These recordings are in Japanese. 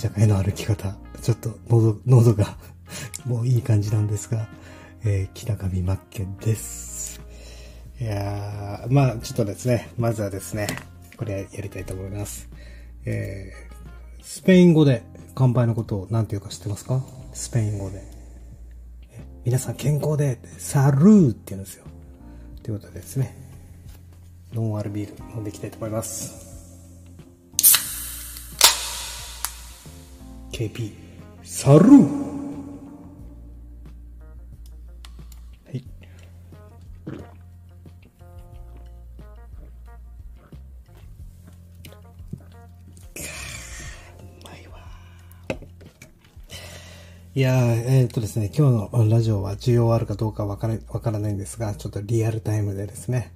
社会の歩き方。ちょっと喉、喉がもういい感じなんですが、えー、北上真剣です。いやー、まあちょっとですね、まずはですね、これやりたいと思います。えー、スペイン語で乾杯のことを何て言うか知ってますか？スペイン語で。皆さん健康で、サルーって言うんですよ。ということでですね、ノンアルビール飲んでいきたいと思います。KP、サルー。い。いやー、えっ、ー、とですね、今日のラジオは需要あるかどうかわからわからないんですが、ちょっとリアルタイムでですね、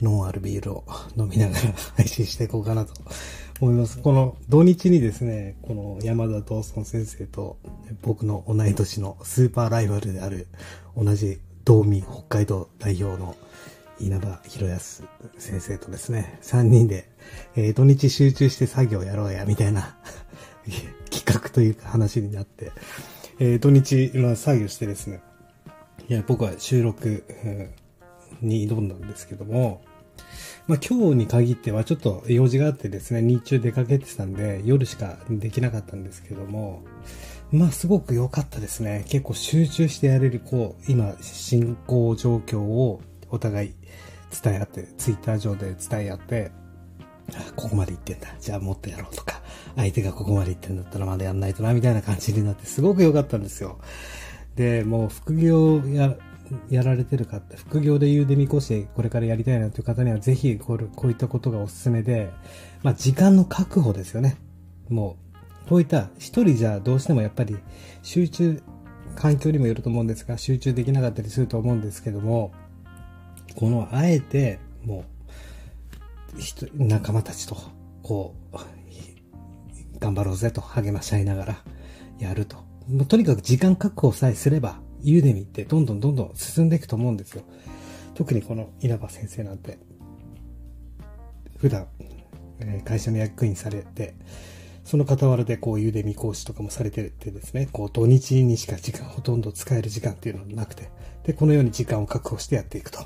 ノンアルビールを飲みながら配信していこうかなと思います。この土日にですね、この山田道尊先生と僕の同い年のスーパーライバルである同じ道民北海道代表の稲葉博康先生とですね、3人で、えー、土日集中して作業やろうや、みたいな 企画というか話になって、えー、土日、まあ、作業してですね、いや、僕は収録、に挑んだんですけども、まあ、今日に限ってはちょっと用事があってですね、日中出かけてたんで、夜しかできなかったんですけども、まあ、すごく良かったですね。結構集中してやれる、こう、今、進行状況をお互い伝え合って、ツイッター上で伝え合って、あここまで行ってんだ。じゃあもっとやろうとか、相手がここまで行ってんだったらまだやんないとな、みたいな感じになってすごく良かったんですよ。で、もう副業や、やられてる方、副業で言うでみこしてこれからやりたいなという方にはぜひこうこういったことがおすすめで、まあ時間の確保ですよね。もう、こういった一人じゃどうしてもやっぱり集中、環境にもよると思うんですが、集中できなかったりすると思うんですけども、このあえてもう仲間たちと、こう、頑張ろうぜと励まし合いながらやると。とにかく時間確保さえすれば、ユーデミってどんどんどんどん進んでいくと思うんですよ。特にこの稲葉先生なんて、普段、え会社の役員されて、その傍らでこう、ユーデミ講師とかもされてるってですね、こう、土日にしか時間、ほとんど使える時間っていうのはなくて、で、このように時間を確保してやっていくと。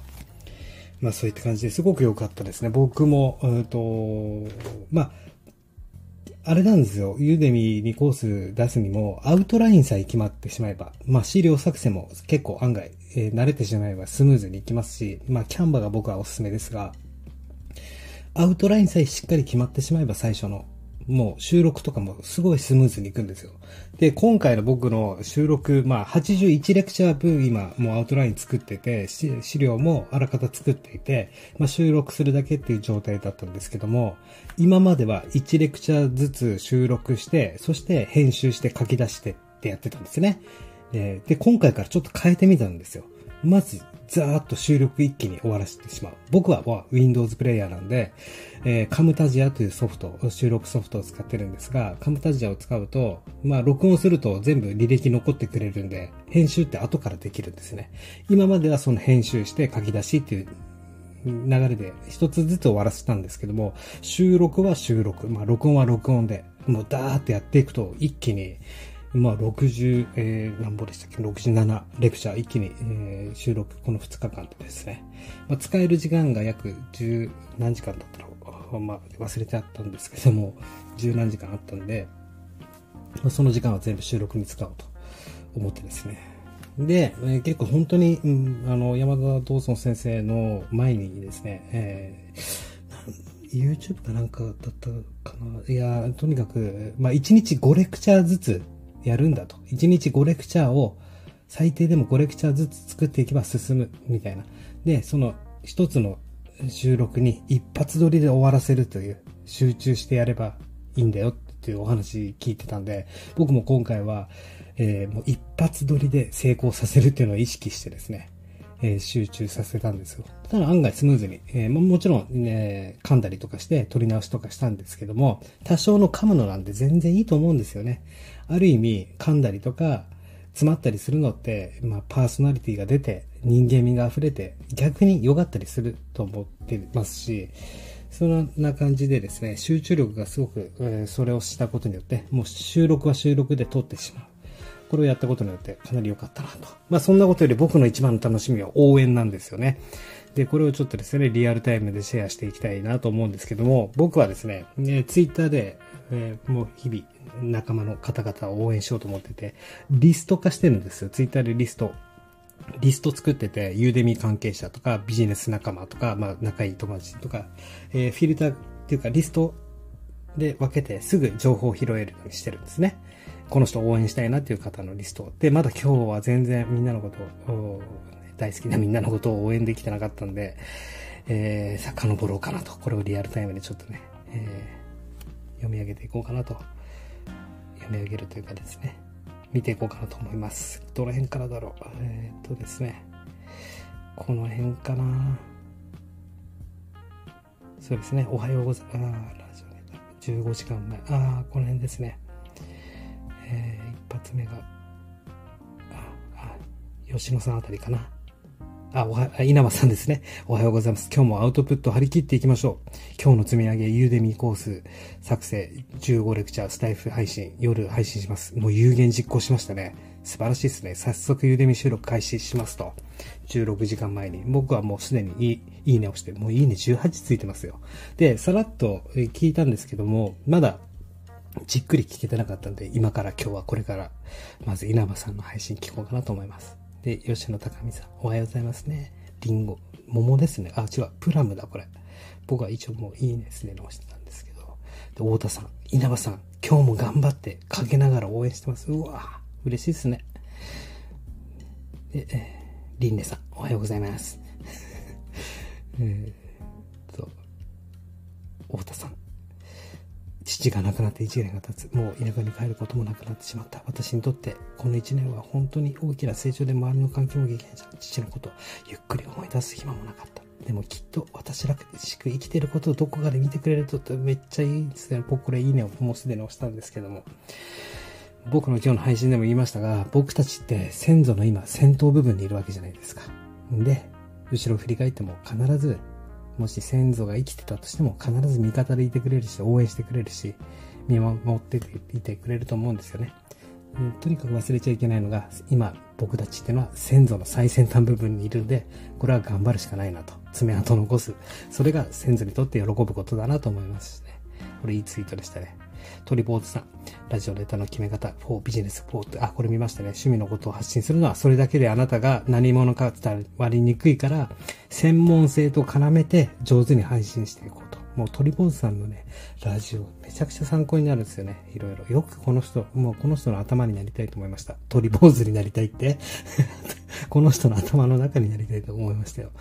まあそういった感じですごく良かったですね。僕も、うんと、まあ、あれなんですよ。 Udemy にコース出すにも、アウトラインさえ決まってしまえば、まあ資料作成も結構案外、えー、慣れてしまえばスムーズにいきますし、まあ Canva が僕はおすすめですが、アウトラインさえしっかり決まってしまえば最初のもう収録とかもすごいスムーズにいくんですよ。で、今回の僕の収録、まあ81レクチャー分今もうアウトライン作ってて、資料もあらかた作っていて、まあ収録するだけっていう状態だったんですけども、今までは1レクチャーずつ収録して、そして編集して書き出してってやってたんですね。で、今回からちょっと変えてみたんですよ。まず、ザーッと収録一気に終わらせてしまう。僕は Windows プレイヤーなんで、えー、カムタジアというソフト、収録ソフトを使ってるんですが、カムタジアを使うと、まあ、録音すると全部履歴残ってくれるんで、編集って後からできるんですね。今まではその編集して書き出しっていう流れで一つずつ終わらせたんですけども、収録は収録、まあ、録音は録音で、もうダーってやっていくと一気に、まあ、60、えー、何本でしたっけ ?67 レクチャー一気に、えー、収録、この2日間でですね。まあ、使える時間が約10何時間だったのまあ、忘れちゃったんですけども、10何時間あったんで、まあ、その時間は全部収録に使おうと思ってですね。で、えー、結構本当に、うん、あの、山田道尊先生の前にですね、えー、YouTube かなんかだったかな？いや、とにかく、まあ、1日5レクチャーずつやるんだと。1日5レクチャーを最低でも5レクチャーずつ作っていけば進むみたいな。で、その一つの収録に一発撮りで終わらせるという集中してやればいいんだよっていうお話聞いてたんで、僕も今回は、えー、もう一発撮りで成功させるっていうのを意識してですね、えー、集中させたんですよ。ただ案外スムーズに、えー、ももちろん、ね、噛んだりとかして撮り直しとかしたんですけども、多少の噛むのなんで全然いいと思うんですよね。ある意味噛んだりとか、詰まったりするのって、まあ、パーソナリティが出て、人間味が溢れて、逆に良かったりすると思ってますし、そんな感じでですね、集中力がすごく、えー、それをしたことによって、もう収録は収録で撮ってしまう。これをやったことによってかなり良かったなと。まあそんなことより僕の一番の楽しみは応援なんですよね。で、これをちょっとですね、リアルタイムでシェアしていきたいなと思うんですけども、僕はですね、ねツイッターで、えー、もう日々仲間の方々を応援しようと思ってて、リスト化してるんですよ。ツイッターでリスト。リスト作ってて、ユーデミ関係者とか、ビジネス仲間とか、まあ、仲いい友達とか、えー、フィルターっていうか、リストで分けてすぐ情報を拾えるようにしてるんですね。この人応援したいなっていう方のリスト。で、まだ今日は全然みんなのことを、大好きなみんなのことを応援できてなかったんで、えー、遡ろうかなと。これをリアルタイムでちょっとね、えー、読み上げていこうかなと。読み上げるというかですね。見ていこうかなと思います。どの辺からだろう？えー、っとですね。この辺かな。そうですね。おはようございます。15時間前。ああ、この辺ですね。えー、一発目が、あ、あ、吉野さんあたりかな。あ、おは、稲葉さんですね。おはようございます。今日もアウトプット張り切っていきましょう。今日の積み上げ、ユーデミーコース作成、15レクチャー、スタイフ配信、夜配信します。もう有言実行しましたね。素晴らしいですね。早速ユーデミ収録開始しますと。16時間前に。僕はもうすでにいい、いいねをして、もういいね18ついてますよ。で、さらっと聞いたんですけども、まだじっくり聞けてなかったんで、今から今日はこれから、まず稲葉さんの配信聞こうかなと思います。で、吉野高見さん、おはようございますね。リンゴ、桃ですね。あ、違う、プラムだ、これ。僕は一応もういいですね、直してたんですけど。で、太田さん、稲葉さん、今日も頑張ってかけながら応援してます。うわ嬉しいですね。で、えー、リンネさん、おはようございます。えっと、太田さん、父が亡くなって1年が経つ。もう田舎に帰ることもなくなってしまった。私にとってこの1年は本当に大きな成長で周りの環境も激変した。父のことをゆっくり思い出す暇もなかった。でもきっと私らしく生きてることをどこかで見てくれるとめっちゃいいですね。僕これいいねをもうすでに押したんですけども。僕の今日の配信でも言いましたが、僕たちって先祖の今先頭部分にいるわけじゃないですか。で、後ろを振り返っても必ずもし先祖が生きてたとしても必ず味方でいてくれるし、応援してくれるし、見守っていてくれると思うんですよね。とにかく忘れちゃいけないのが、今僕たちっていうのは先祖の最先端部分にいるんで、これは頑張るしかないなと。爪痕残す。それが先祖にとって喜ぶことだなと思いますしね。これいいツイートでしたね。トリボーズさん、ラジオネタの決め方、フォービジネスフォーって、あ、これ見ましたね。趣味のことを発信するのは、それだけであなたが何者か伝わりにくいから、専門性と絡めて上手に配信していこうと。もうトリボーズさんのね、ラジオ、めちゃくちゃ参考になるんですよね。いろいろ。よくこの人、もうこの人の頭になりたいと思いました。トリボーズになりたいって この人の頭の中になりたいと思いましたよ。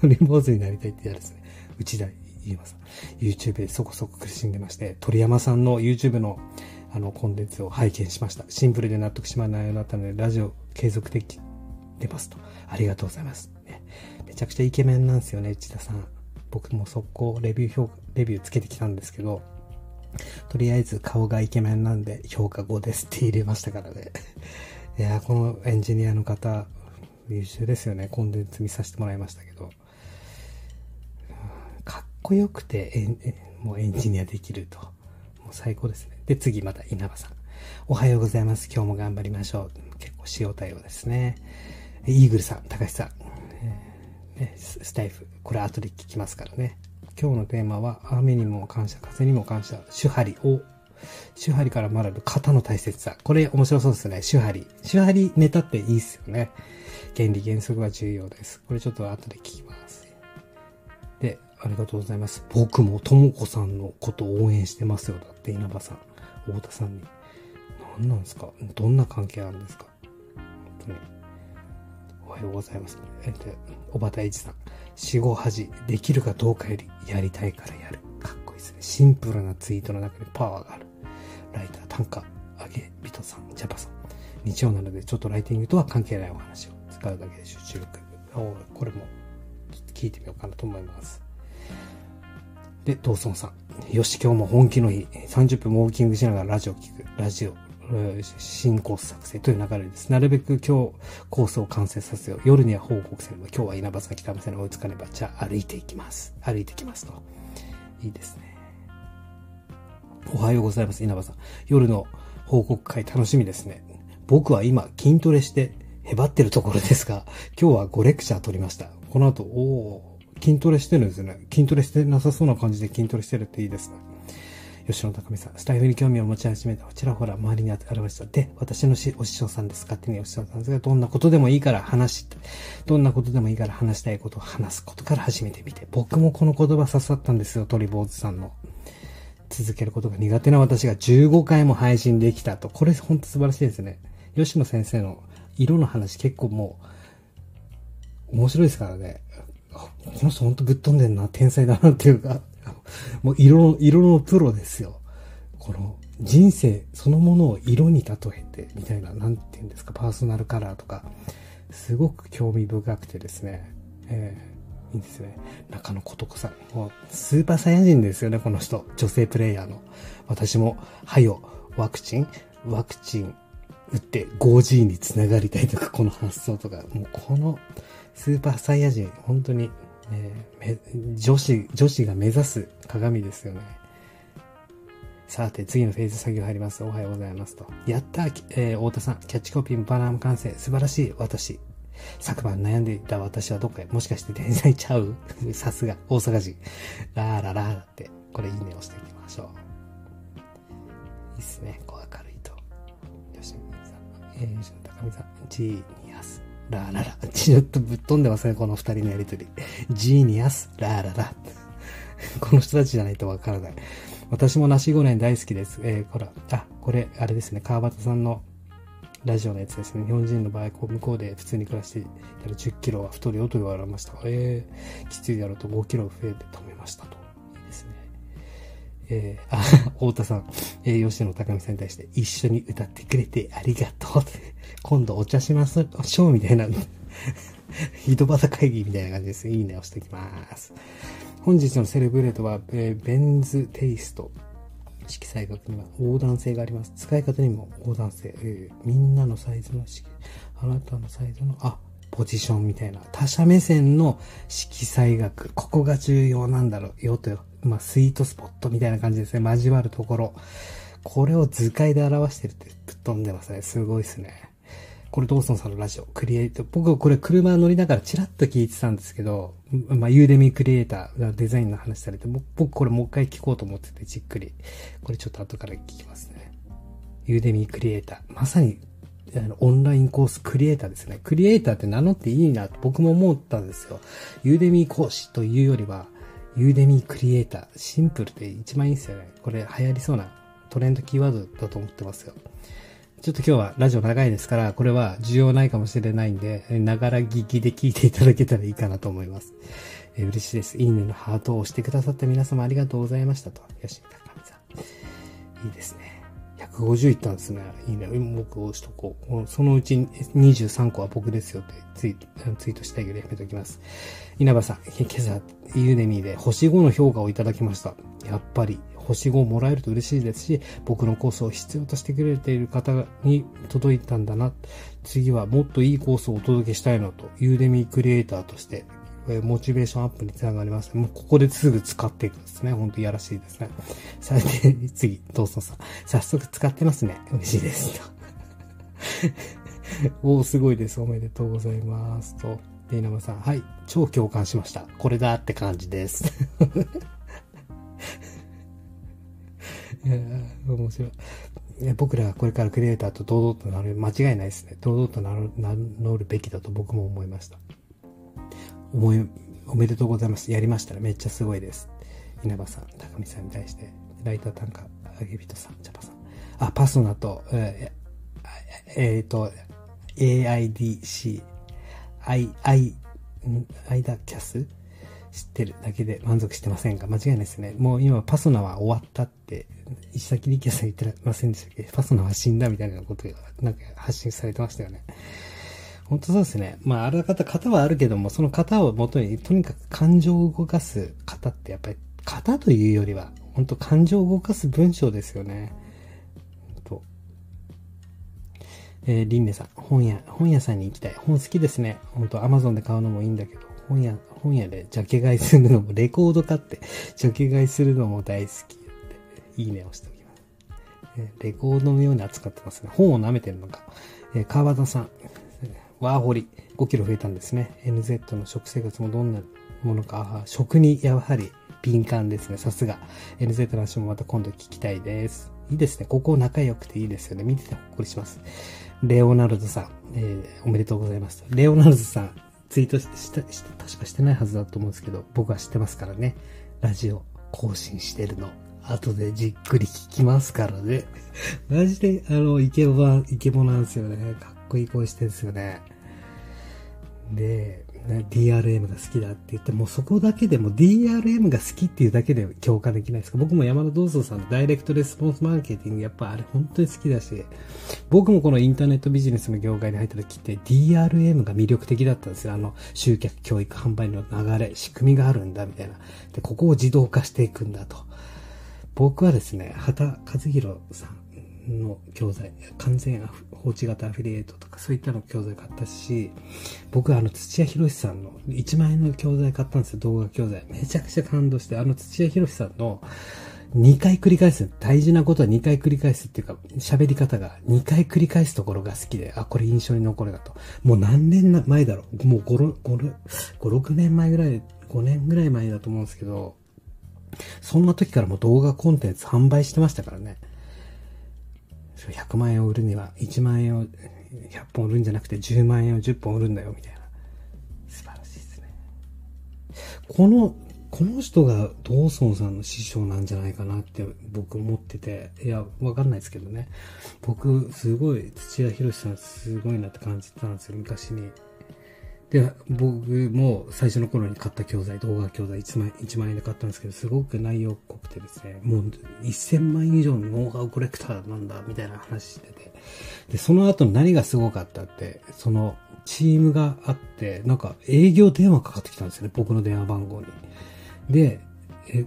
トリボーズになりたいってやるですね。内田言います。YouTube でそこそこ苦しんでまして、鳥山さんの YouTube のあのコンテンツを拝見しました。シンプルで納得しまう内容だったので、ラジオ継続的出ますと。ありがとうございます。ね、めちゃくちゃイケメンなんですよね、内田さん。僕も速攻レビュー評価、レビューつけてきたんですけど、とりあえず顔がイケメンなんで評価5ですって入れましたからね。いやこのエンジニアの方、優秀ですよね。コンテンツ見させてもらいましたけど。こよくてエン、もうエンジニアできると。もう最高ですね。で、次また稲葉さん。おはようございます。今日も頑張りましょう。結構塩対応ですね。イーグルさん、高橋さん。ね、スタイフ。これ後で聞きますからね。今日のテーマは、雨にも感謝、風にも感謝、手張りを、手張りから学ぶ型の大切さ。これ面白そうですね。手張り。手張りネタっていいっすよね。原理原則は重要です。これちょっと後で聞きます。ありがとうございます。僕もともこさんのこと応援してますよ。だって稲葉さん、太田さんに。何なんですか？どんな関係あるんですか？本当に。おはようございます。えっと、小畑一さん。死後恥、できるかどうかよりやりたいからやる。かっこいいですね。シンプルなツイートの中にパワーがある。ライター、短歌、あげ、ビトさん、ジャパさん。日曜なのでちょっとライティングとは関係ないお話を使うだけで集中力。これも聞いてみようかなと思います。で、ドーソンさん。よし、今日も本気の日。30分ウォーキングしながらラジオ聞く。ラジオ、新コース作成という流れです。なるべく今日コースを完成させよう。夜には報告せねば、今日は稲葉さん北見せの追いつかねば、じゃあ歩いていきます。歩いてきますと。いいですね。おはようございます、稲葉さん。夜の報告会楽しみですね。僕は今筋トレしてへばってるところですが、今日は5レクチャー取りました。この後、お筋トレしてるんですよね。筋トレしてなさそうな感じで筋トレしてるっていいですね。吉野高美さん、スタイフに興味を持ち始めたちらほら周りに現れました。で、私のしお師匠さんです。勝手にお師匠さんですが、どんなことでもいいから話して、どんなことでもいいから話したいことを話すことから始めてみて。僕もこの言葉刺さったんですよ、鳥坊主さんの。続けることが苦手な私が15回も配信できたと。これほんと素晴らしいですね。吉野先生の色の話結構もう、面白いですからね。この人ほんとぶっ飛んでんな、天才だなっていうか、もう色の、色のプロですよ。この人生そのものを色に例えて、みたいな、なんて言うんですか、パーソナルカラーとか、すごく興味深くてですね、えー、いいんですね。中野琴子さん。もう、スーパーサイヤ人ですよね、この人。女性プレイヤーの。私も、はよ、ワクチン、ワクチン打って 5G につながりたいとか、この発想とか、もうこのスーパーサイヤ人、本当に、えー、女子、女子が目指す鏡ですよね。さて、次のフェーズ作業入ります。おはようございますと。やった、えー、太田さん、キャッチコピーバナーム完成。素晴らしい、私。昨晩悩んでいた私はどっかへ、もしかして天才ちゃう？さすが、大阪人。ラーララーって、これいいね押していきましょう。いいっすね、こう明るいと。よし、さん、えー、高見さん、ジーニアス。ラーララ。ちょっとぶっ飛んでますね、この二人のやりとり。ジーニアス、ラーララ。この人たちじゃないとわからない。私もナシゴレン大好きです。えー、ほら、あ、これ、あれですね、川端さんのラジオのやつですね。日本人の場合、こう向こうで普通に暮らしていたら10キロは太るよと言われました。えー、きついだろうと5キロ増えて止めましたと。えー、あ、太田さん、えー、吉野高見さんに対して一緒に歌ってくれてありがとう。今度お茶しますしょうみたいな、井戸端会議みたいな感じです。いいね、押しておきます。本日のセレブレートは、えー、ベンズテイスト。色彩学には横断性があります。使い方にも横断性。えー、みんなのサイズの色、あなたのサイズの、あ、ポジションみたいな。他者目線の色彩学。ここが重要なんだろうよと、まあ、スイートスポットみたいな感じですね。交わるところ。これを図解で表してるってぶっ飛んでますね。すごいですね。これドーソンさんのラジオ、クリエイト。僕これ車乗りながらチラッと聞いてたんですけど、まあ、ユーデミークリエイターがデザインの話されて、僕これもう一回聞こうと思っててじっくり。これちょっと後から聞きますね。ユーデミークリエイター。まさに、あの、オンラインコースクリエイターですね。クリエイターって名乗っていいなと僕も思ったんですよ。ユーデミー講師というよりは、ユーデミークリエイター。シンプルで一番いいですよね。これ流行りそうなトレンドキーワードだと思ってますよ。ちょっと今日はラジオ長いですから、これは需要ないかもしれないんで、ながら聞きで聞いていただけたらいいかなと思います。えー、嬉しいです。いいねのハートを押してくださった皆様ありがとうございましたと。よし、高見さん。いいですね。150いったんですね。いいね。僕押しとこう。そのうち23個は僕ですよってツイツイートしたいけどやめときます。稲葉さん、今朝、ユーデミーで星5の評価をいただきました。やっぱり星5をもらえると嬉しいですし、僕のコースを必要としてくれている方に届いたんだな。次はもっといいコースをお届けしたいのと、ユーデミークリエイターとして、モチベーションアップにつながります。もうここですぐ使っていくんですね。ほんといやらしいですね。さて、次、どうぞさん。早速使ってますね。嬉しいです。おー、すごいです。おめでとうございます。と。稲葉さん。はい。超共感しました。これだって感じです。いや面白い。僕らがこれからクリエイターと堂々となる、間違いないですね。堂々と名乗るべきだと僕も思いました。思い、おめでとうございます。やりましたね。めっちゃすごいです。稲葉さん、高見さんに対して、ライター単価、あげびとさん、ジャパさん。あ、パソナと、えー、えー、と、AIDC、I、I、間キャス？知ってるだけで満足してませんか？間違いないですね。もう今パソナは終わったって、石崎力也さん言ってませんでしたっけ？パソナは死んだみたいなことがなんか発信されてましたよね。本当そうですね。まあ、あらかた型はあるけども、その型をもとに、とにかく感情を動かす型ってやっぱり、型というよりは、本当感情を動かす文章ですよね。えー、リンネさん、本屋、本屋さんに行きたい。本好きですね。本当アマゾンで買うのもいいんだけど、本屋、本屋でジャケ買いするのも、レコード買って ジャケ買いするのも大好き、いいねをしておきます。えレコードのように扱ってますね。本を舐めてるのか。え川端さん、ワーホリ、5キロ増えたんですね。NZ の食生活もどんなものか、食にやはり敏感ですね。さすが。NZ の話もまた今度聞きたいです。いいですね。ここ仲良くていいですよね。見ててほっこりします。レオナルドさん、えー、おめでとうございます。レオナルドさん、ツイートして、した、た、確かしてないはずだと思うんですけど、僕は知ってますからね。ラジオ更新してるの。後でじっくり聞きますからね。マジで、あの、イケボは、イケボなんですよね。かっこいい声してるんですよね。で、ね DRM が好きだって言って、もうそこだけでも DRM が好きっていうだけで共感できないですか僕も山田道蔵さんのダイレクトレスポンスマーケティング、やっぱあれ本当に好きだし、僕もこのインターネットビジネスの業界に入った時って DRM が魅力的だったんですよ。あの、集客、教育、販売の流れ、仕組みがあるんだ、みたいな。で、ここを自動化していくんだと。僕はですね、畑和弘さんの教材、完全放置型アフィリエイトとかそういったの教材買ったし、僕はあの土屋博さんの1万円の教材買ったんですよ、動画教材。めちゃくちゃ感動して、あの土屋博さんの2回繰り返す。大事なことは2回繰り返すっていうか、喋り方が2回繰り返すところが好きで、あ、これ印象に残るなと。もう何年前だろうもう5、5、5、6年前ぐらい、5年ぐらい前だと思うんですけど、そんな時からもう動画コンテンツ販売してましたからね。100万円を売るには1万円を100本売るんじゃなくて10万円を10本売るんだよ、みたいな。素晴らしいですね。この、この人がドーソンさんの師匠なんじゃないかなって僕思ってて、いや、わかんないですけどね。僕、すごい、土屋博さんすごいなって感じたんですよ、昔に。で、僕も最初の頃に買った教材、動画教材1万 ,1 万円で買ったんですけど、すごく内容濃くてですね、もう1000万以上のノウハウコレクターなんだ、みたいな話してて。で、その後何がすごかったって、そのチームがあって、なんか営業電話かかってきたんですよね、僕の電話番号に。で、え、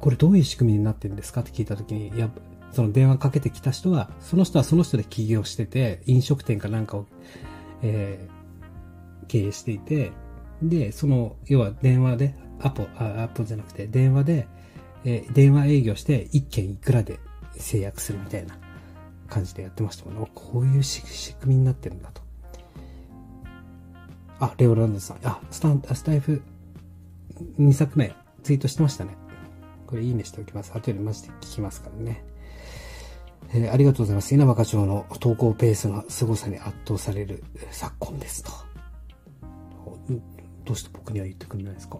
これどういう仕組みになってるんですかって聞いたときに、や、その電話かけてきた人は、その人はその人で起業してて、飲食店かなんかを、えー経営していて、で、その、要は電話で、アポ、あ、アポじゃなくて、電話で、えー、電話営業して、一件いくらで制約するみたいな感じでやってましたもんね。こういう仕組みになってるんだと。あ、レオランドさん。あ、スタン、スタイフ2作目ツイートしてましたね。これいいねしておきます。後でマジで聞きますからね。えー、ありがとうございます。稲葉課長の投稿ペースの凄さに圧倒される昨今ですと。どうして僕には言ってくれないですか？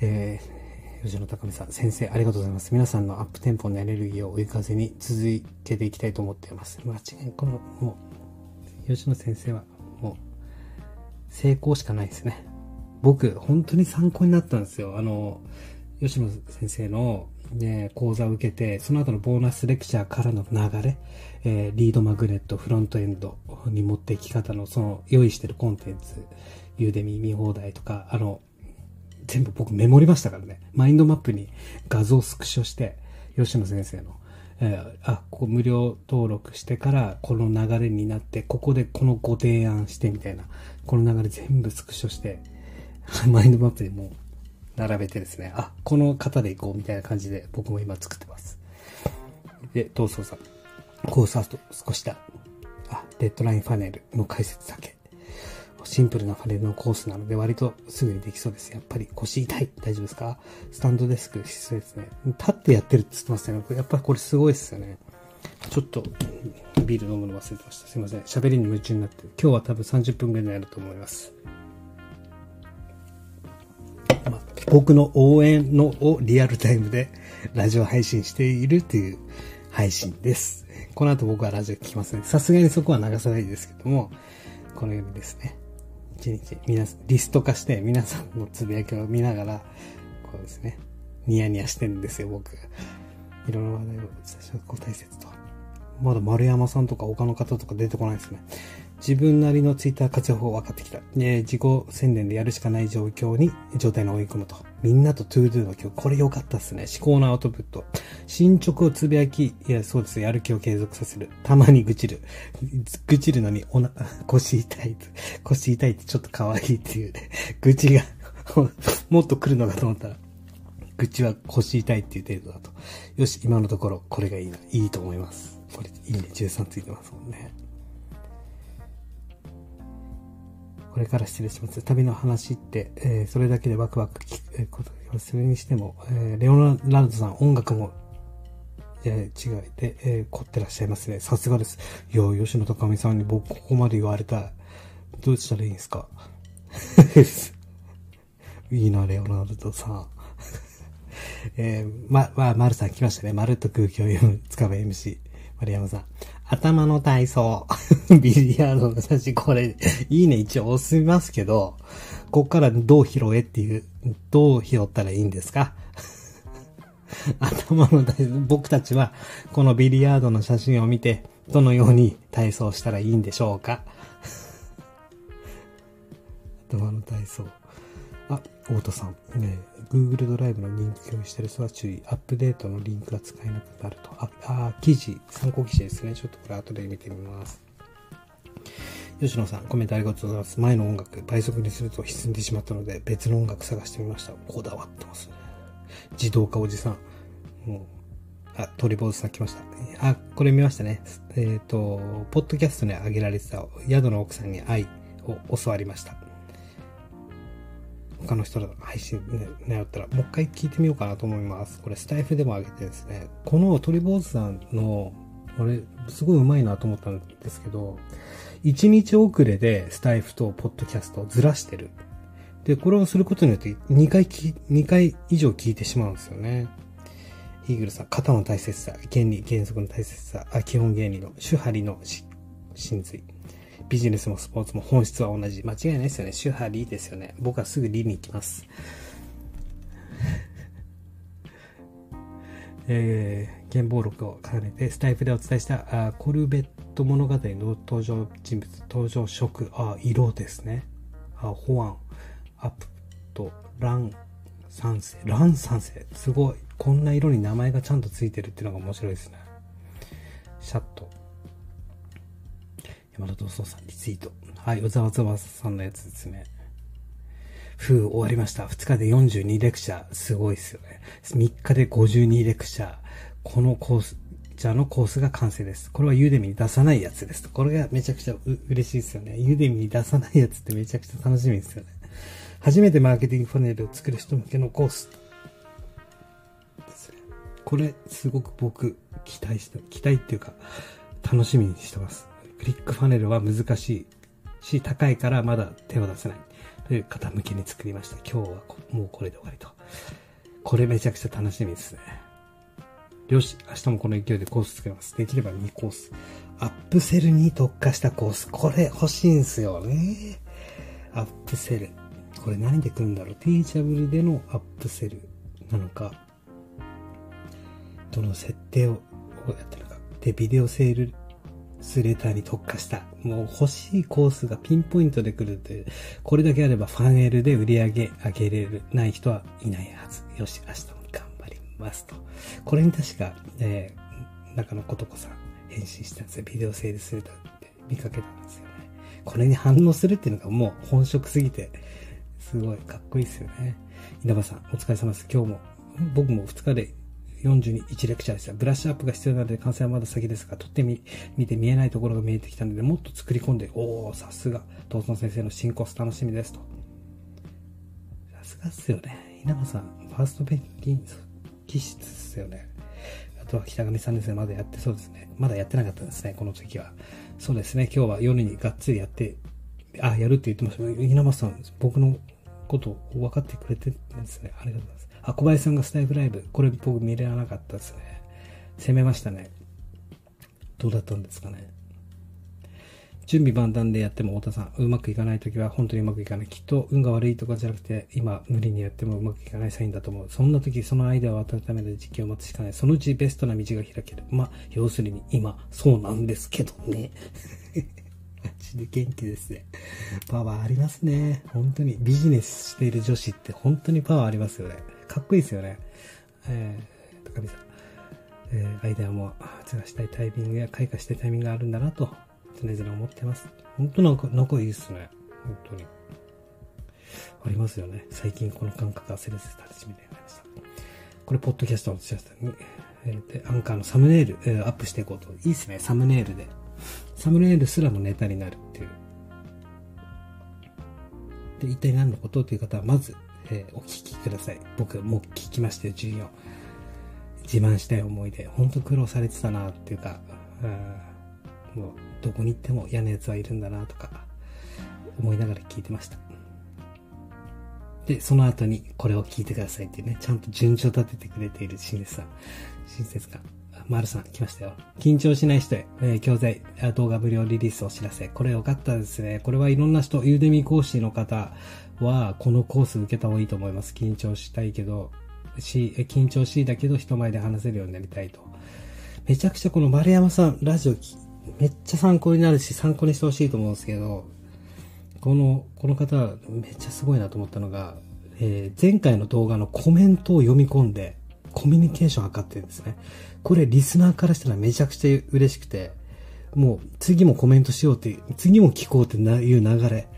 えー、吉野高美さん、先生、ありがとうございます。皆さんのアップテンポのエネルギーを追い風に続けていきたいと思っています。間違いこの、もう、吉野先生は、もう、成功しかないですね。僕、本当に参考になったんですよ。あの、吉野先生の、ね、講座を受けて、その後のボーナスレクチャーからの流れ、えー、リードマグネット、フロントエンドに持っていき方の、その、用意してるコンテンツ、ユーデミ見放題とか、あの、全部僕メモりましたからね。マインドマップに画像スクショして、吉野先生の、えー、あ、ここ無料登録してからこの流れになって、ここでこのご提案してみたいな、この流れ全部スクショして、マインドマップでもう並べてですね、あ、この方で行こうみたいな感じで僕も今作ってます。で、闘争さん。コースアウト少しだ。あ、デッドラインファネルの解説だけ。シンプルなファネルのコースなので割とすぐにできそうです。やっぱり腰痛い。大丈夫ですか？スタンドデスク必須ですね。立ってやってるって言ってますね。やっぱりこれすごいですよね。ちょっとビール飲むの忘れてました。すいません。喋りに夢中になって。今日は多分30分ぐらいになると思います。まあ、僕の応援のをリアルタイムでラジオ配信しているという配信です。この後僕はラジオ聞きますね。さすがにそこは流さないですけども、このようにですね。一日、皆さん、リスト化して皆さんのつぶやきを見ながら、こうですね、ニヤニヤしてるんですよ、僕。いろんな話題を最初こう大切と。まだ丸山さんとか他の方とか出てこないですね。自分なりのツイッター活用法分かってきた。ね、自己宣伝でやるしかない状況に、状態に追い込むと。みんなと To Do の今日、これ良かったっすね。思考のアウトプット。進捗をつぶやき、いや、そうです。やる気を継続させる。たまに愚痴る。愚痴るのに、おな、腰痛い。腰痛いってちょっと可愛いっていうね。愚痴が もっと来るのかと思ったら、愚痴は腰痛いっていう程度だと。よし、今のところ、これがいいな。いいと思います。これ、いいね。13ついてますもんね。これから失礼します。旅の話って、えー、それだけでワクワク聞くことがそれにしても、えー、レオナルドさん、音楽も、えー、違いで、えー、凝ってらっしゃいますね。さすがです。いや、吉野高美さんに僕ここまで言われたら、どうしたらいいんですか？いいな、レオナルドさん。えー、ま、まあ、丸さん来ましたね。丸と空気を読む、つかむ MC。丸山さん。頭の体操。ビリヤードの写真、これ、いいね、一応押しますけど、こっからどう拾えっていう、どう拾ったらいいんですか？頭の体操、僕たちは、このビリヤードの写真を見て、どのように体操したらいいんでしょうか？頭の体操。あ、太田さん。ね Google ドライブのリンク共有してる人は注意。アップデートのリンクが使えなくなると。あ、あ記事、参考記事ですね。ちょっとこれ後で見てみます。吉野さん、コメントありがとうございます。前の音楽、倍速にすると沈んでしまったので、別の音楽探してみました。こだわってますね。自動化おじさん。もう、あ、鳥坊主さん来ました。あ、これ見ましたね。えっ、ー、と、ポッドキャストに上げられてた宿の奥さんに愛を教わりました。他の人の配信ね、やったら、もう一回聞いてみようかなと思います。これスタイフでも上げてですね、この鳥坊主さんの、あれ、すごい上手いなと思ったんですけど、1日遅れでスタイフとポッドキャストをずらしてる。で、これをすることによって2回き、2回以上聞いてしまうんですよね。イーグルさん、型の大切さ、原理、原則の大切さ、あ基本原理の主張の真髄。ビジネスもスポーツも本質は同じ。間違いないですよね。主派理ですよね。僕はすぐ理に行きます。えー、原簿録を重ねて、スタイフでお伝えしたあコルベット物語の登場人物、登場色、あ、色ですね。あ、保安、アップと、ラン三世。ラン三世。すごい。こんな色に名前がちゃんとついてるっていうのが面白いですね。シャット。山田道宗さんリツイート。はい、小沢翼さんのやつですね。ふう、終わりました。2日で42レクチャー。すごいっすよね。3日で52レクチャー。このコース、じゃあのコースが完成です。これはユーデミに出さないやつです。これがめちゃくちゃ嬉しいですよね。ユーデミに出さないやつってめちゃくちゃ楽しみですよね。初めてマーケティングファネルを作る人向けのコース。これ、すごく僕、期待して、期待っていうか、楽しみにしてます。クリックファネルは難しいし、高いからまだ手を出せないという方向けに作りました。今日はもうこれで終わりと。これめちゃくちゃ楽しみですね。よし、明日もこの勢いでコース作ります。できれば2コース。アップセルに特化したコース。これ欲しいんすよね。アップセル。これ何で来るんだろう？ティーチャブルでのアップセルなのか、どの設定をやってるか。で、ビデオセールスレーターに特化した、もう欲しいコースがピンポイントで来るという、これだけあればファンエルで売り上げ上げれる、ない人はいないはず。よし、明日も頑張りますと。これに確か、えー、中野ことこさん返信したんですよ。ビデオセールスレーターって見かけたんですよね。これに反応するっていうのがもう本職すぎて、すごいかっこいいですよね。稲葉さん、お疲れ様です。今日も、僕も2日で41レクチャーでした。ブラッシュアップが必要なので完成はまだ先ですが、撮ってみ、見て見えないところが見えてきたので、もっと作り込んで、おー、さすが、東村先生の新コース楽しみですと。さすがっすよね。稲葉さん、ファーストペンギン気質っすよね。あとは北上さんですね。まだやってそうですね。まだやってなかったですね、この時は。そうですね。今日は夜にがっつりやって、あ、やるって言ってました。稲葉さん、僕のことを分かってくれてるんですね。ありがとうございます。あ、小林さんがスタイフライブ、これ僕見れなかったですね。攻めましたね。どうだったんですかね。準備万端でやっても太田さん、うまくいかないときは本当にうまくいかない。きっと運が悪いとかじゃなくて、今無理にやってもうまくいかないサインだと思う。そんな時、そのアイデアを与えるための時期を待つしかない。そのうちベストな道が開ける。まあ、要するに今、そうなんですけどね。ジで元気ですね。パワーありますね。本当に。ビジネスしている女子って本当にパワーありますよね。かっこいいですよね。えー、高見さん。えー、アイデアも発芽したいタイミングや開花したいタイミングがあるんだなと、常々思ってます。本当なんか、仲いいっすね。本当に。ありますよね。最近この感覚がせれせ始めてました。これ、ポッドキャストの写真に、えー、で、アンカーのサムネイル、えー、アップしていこうと。いいっすね、サムネイルで。サムネイルすらもネタになるっていう。で、一体何のことという方は、まず、えー、お聞きください。僕、も聞きましたよ、14。自慢したい思いで、本当苦労されてたなっていうか、うんもう、どこに行っても嫌な奴はいるんだなとか、思いながら聞いてました。で、その後にこれを聞いてくださいっていうね、ちゃんと順序立ててくれている親切さん、親切感。丸さん来ましたよ。緊張しない人へ、えー、教材、動画無料リリースお知らせ。これ良かったですね。これはいろんな人、ユーデミ講師の方は、このコース受けた方がいいと思います。緊張したいけど、し、緊張しいだけど人前で話せるようになりたいと。めちゃくちゃこの丸山さん、ラジオめっちゃ参考になるし、参考にしてほしいと思うんですけど、この、この方、めっちゃすごいなと思ったのが、えー、前回の動画のコメントを読み込んで、コミュニケーションを図ってるんですね。これリスナーからしたらめちゃくちゃ嬉しくて、もう次もコメントしようって、次も聞こうっていう流れ。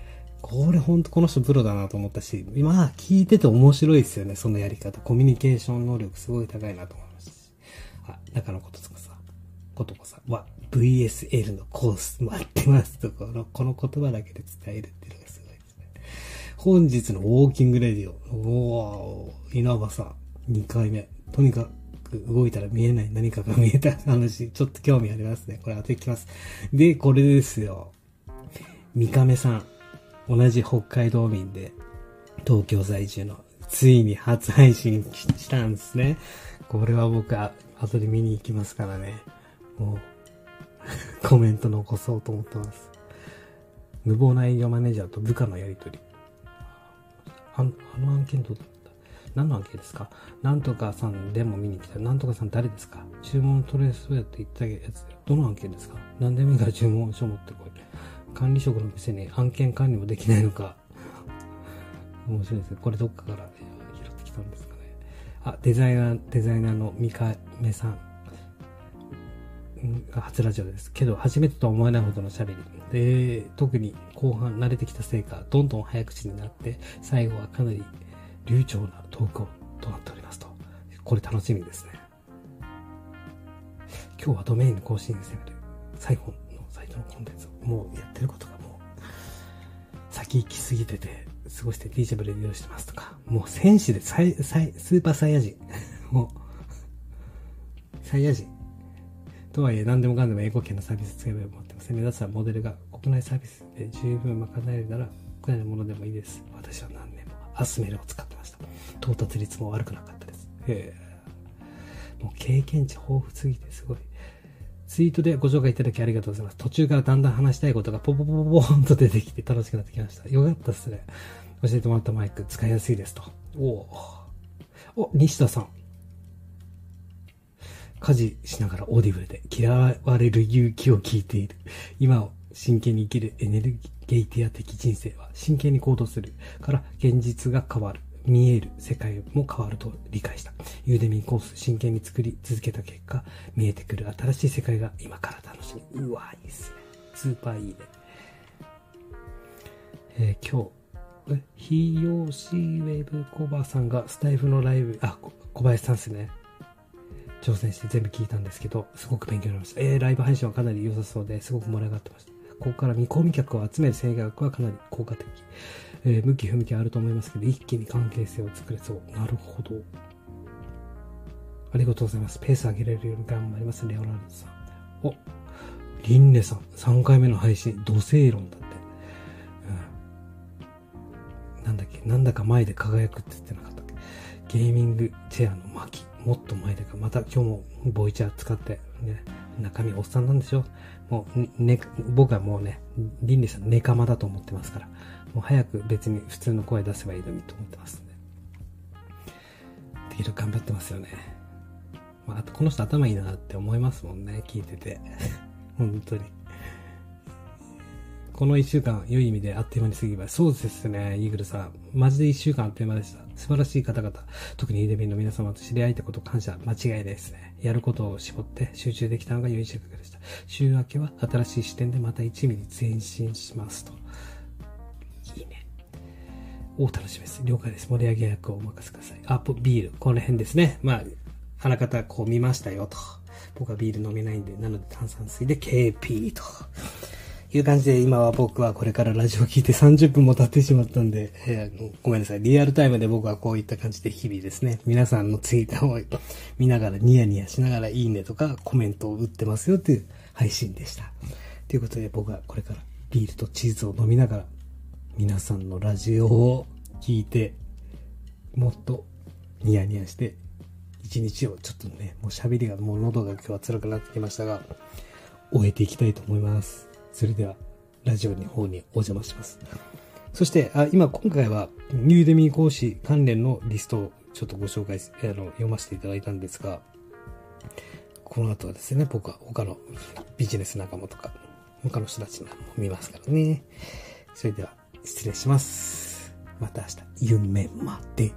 これほんとこの人プロだなと思ったし、まあ聞いてて面白いですよね、そのやり方。コミュニケーション能力すごい高いなと思いましたし。あ、中野こととかさ、ことこさんは VSL のコース待ってますとこの、この言葉だけで伝えるっていうのがすごいですね。本日のウォーキングレディオ。おー、稲葉さん、2回目。とにかく動いたら見えない何かが見えた話、ちょっと興味ありますね。これ当てきます。で、これですよ。三亀さん。同じ北海道民で、東京在住の、ついに初配信したんですね。これは僕は後で見に行きますからね。もう、コメント残そうと思ってます。無謀な営業マネージャーと部下のやりとり。あのあの案件どうだ何の案件ですか？なんとかさんでも見に来た。なんとかさん誰ですか？注文取れそうやって言ったやつどの案件ですか？何でもいいから注文書持ってこい。管理職の店に案件管理もできないのか。面白いですね。これどっかから拾ってきたんですかね。あ、デザイナー、デザイナーの三亀さん。が初ラジオです。けど、初めてとは思えないほどの喋り。で、特に後半慣れてきたせいか、どんどん早口になって、最後はかなり流暢なトークとなっておりますと。これ楽しみですね。今日はドメイン更新に攻める最後のサイトのコンテンツもうやってることがもう先行きすぎてて、過ごしてティーチャブルで利用してますとか、もう戦士でサイサイスーパーサイヤ人。もう、サイヤ人。とはいえ何でもかんでも英語圏のサービス使えば思ってます。目指すはモデルが国内サービスで十分賄えるなら国内のものでもいいです。私はアスメルを使ってました。到達率も悪くなかったです。え、もう経験値豊富すぎてすごい。ツイートでご紹介いただきありがとうございます。途中からだんだん話したいことがポポポポポンと出てきて楽しくなってきました。よかったっすね。教えてもらったマイク使いやすいですと。おお、西田さん。家事しながら Audible で嫌われる勇気を聞いている。今を真剣に生きるエネルゲーティア的人生は真剣に行動するから現実が変わる。見える世界も変わると理解した。 Udemy コース真剣に作り続けた結果、見えてくる新しい世界が今から楽しみ。うわ、いいっすね。スーパーいいね。えー、今日、え、ひよしウェブコバさんがスタイフのライブ、あ、小林さんですね。挑戦して全部聞いたんですけど、すごく勉強になりました。えー、ライブ配信はかなり良さそうで、すごく盛り上がってました。ここから見込み客を集める戦略はかなり効果的。えー、向き不向きあると思いますけど、一気に関係性を作れそう。なるほど。ありがとうございます。ペース上げられるように頑張ります。レオナルドさん。お、リンネさん。3回目の配信。土星論だって。うん。なんだっけ？なんだか前で輝くって言ってなかったっけ？ゲーミングチェアの巻。もっと前でか。また今日もボイチャー使って、ね。中身おっさんなんでしょ？もう、ね、僕はもうね、リンネさんネカマだと思ってますから。もう早く別に普通の声出せばいいのにと思ってますんで。できる頑張ってますよね。まあ、あとこの人頭いいなって思いますもんね、聞いてて。本当に。この一週間、良い意味であっという間に過ぎまそうですね、イーグルさん。マジで一週間あっという間でした。素晴らしい方々、特にイーデビンの皆様と知り合えたこと感謝、間違いないですね。やることを絞って集中できたのが良い収穫でした。週明けは新しい視点でまた1ミリ前進しますと。いいね。お楽しみです。了解です。盛り上げ役をお任せください。アップビール。この辺ですね。まあ、あらかたこう見ましたよと。僕はビール飲めないんで、なので炭酸水で KP と。いう感じで今は僕はこれからラジオを聞いて30分も経ってしまったんで、えー、ごめんなさい。リアルタイムで僕はこういった感じで日々ですね、皆さんのツイッターを見ながらニヤニヤしながらいいねとかコメントを打ってますよっていう配信でした。ということで僕はこれからビールとチーズを飲みながら皆さんのラジオを聞いてもっとニヤニヤして一日をちょっとね、もう喋りがもう喉が今日は辛くなってきましたが、終えていきたいと思います。それでは、ラジオの方にお邪魔します。そして、あ今、今回は、ニューデミー講師関連のリストをちょっとご紹介、あの、読ませていただいたんですが、この後はですね、僕は他のビジネス仲間とか、他の人たちも見ますからね。それでは、失礼します。また明日、夢まで。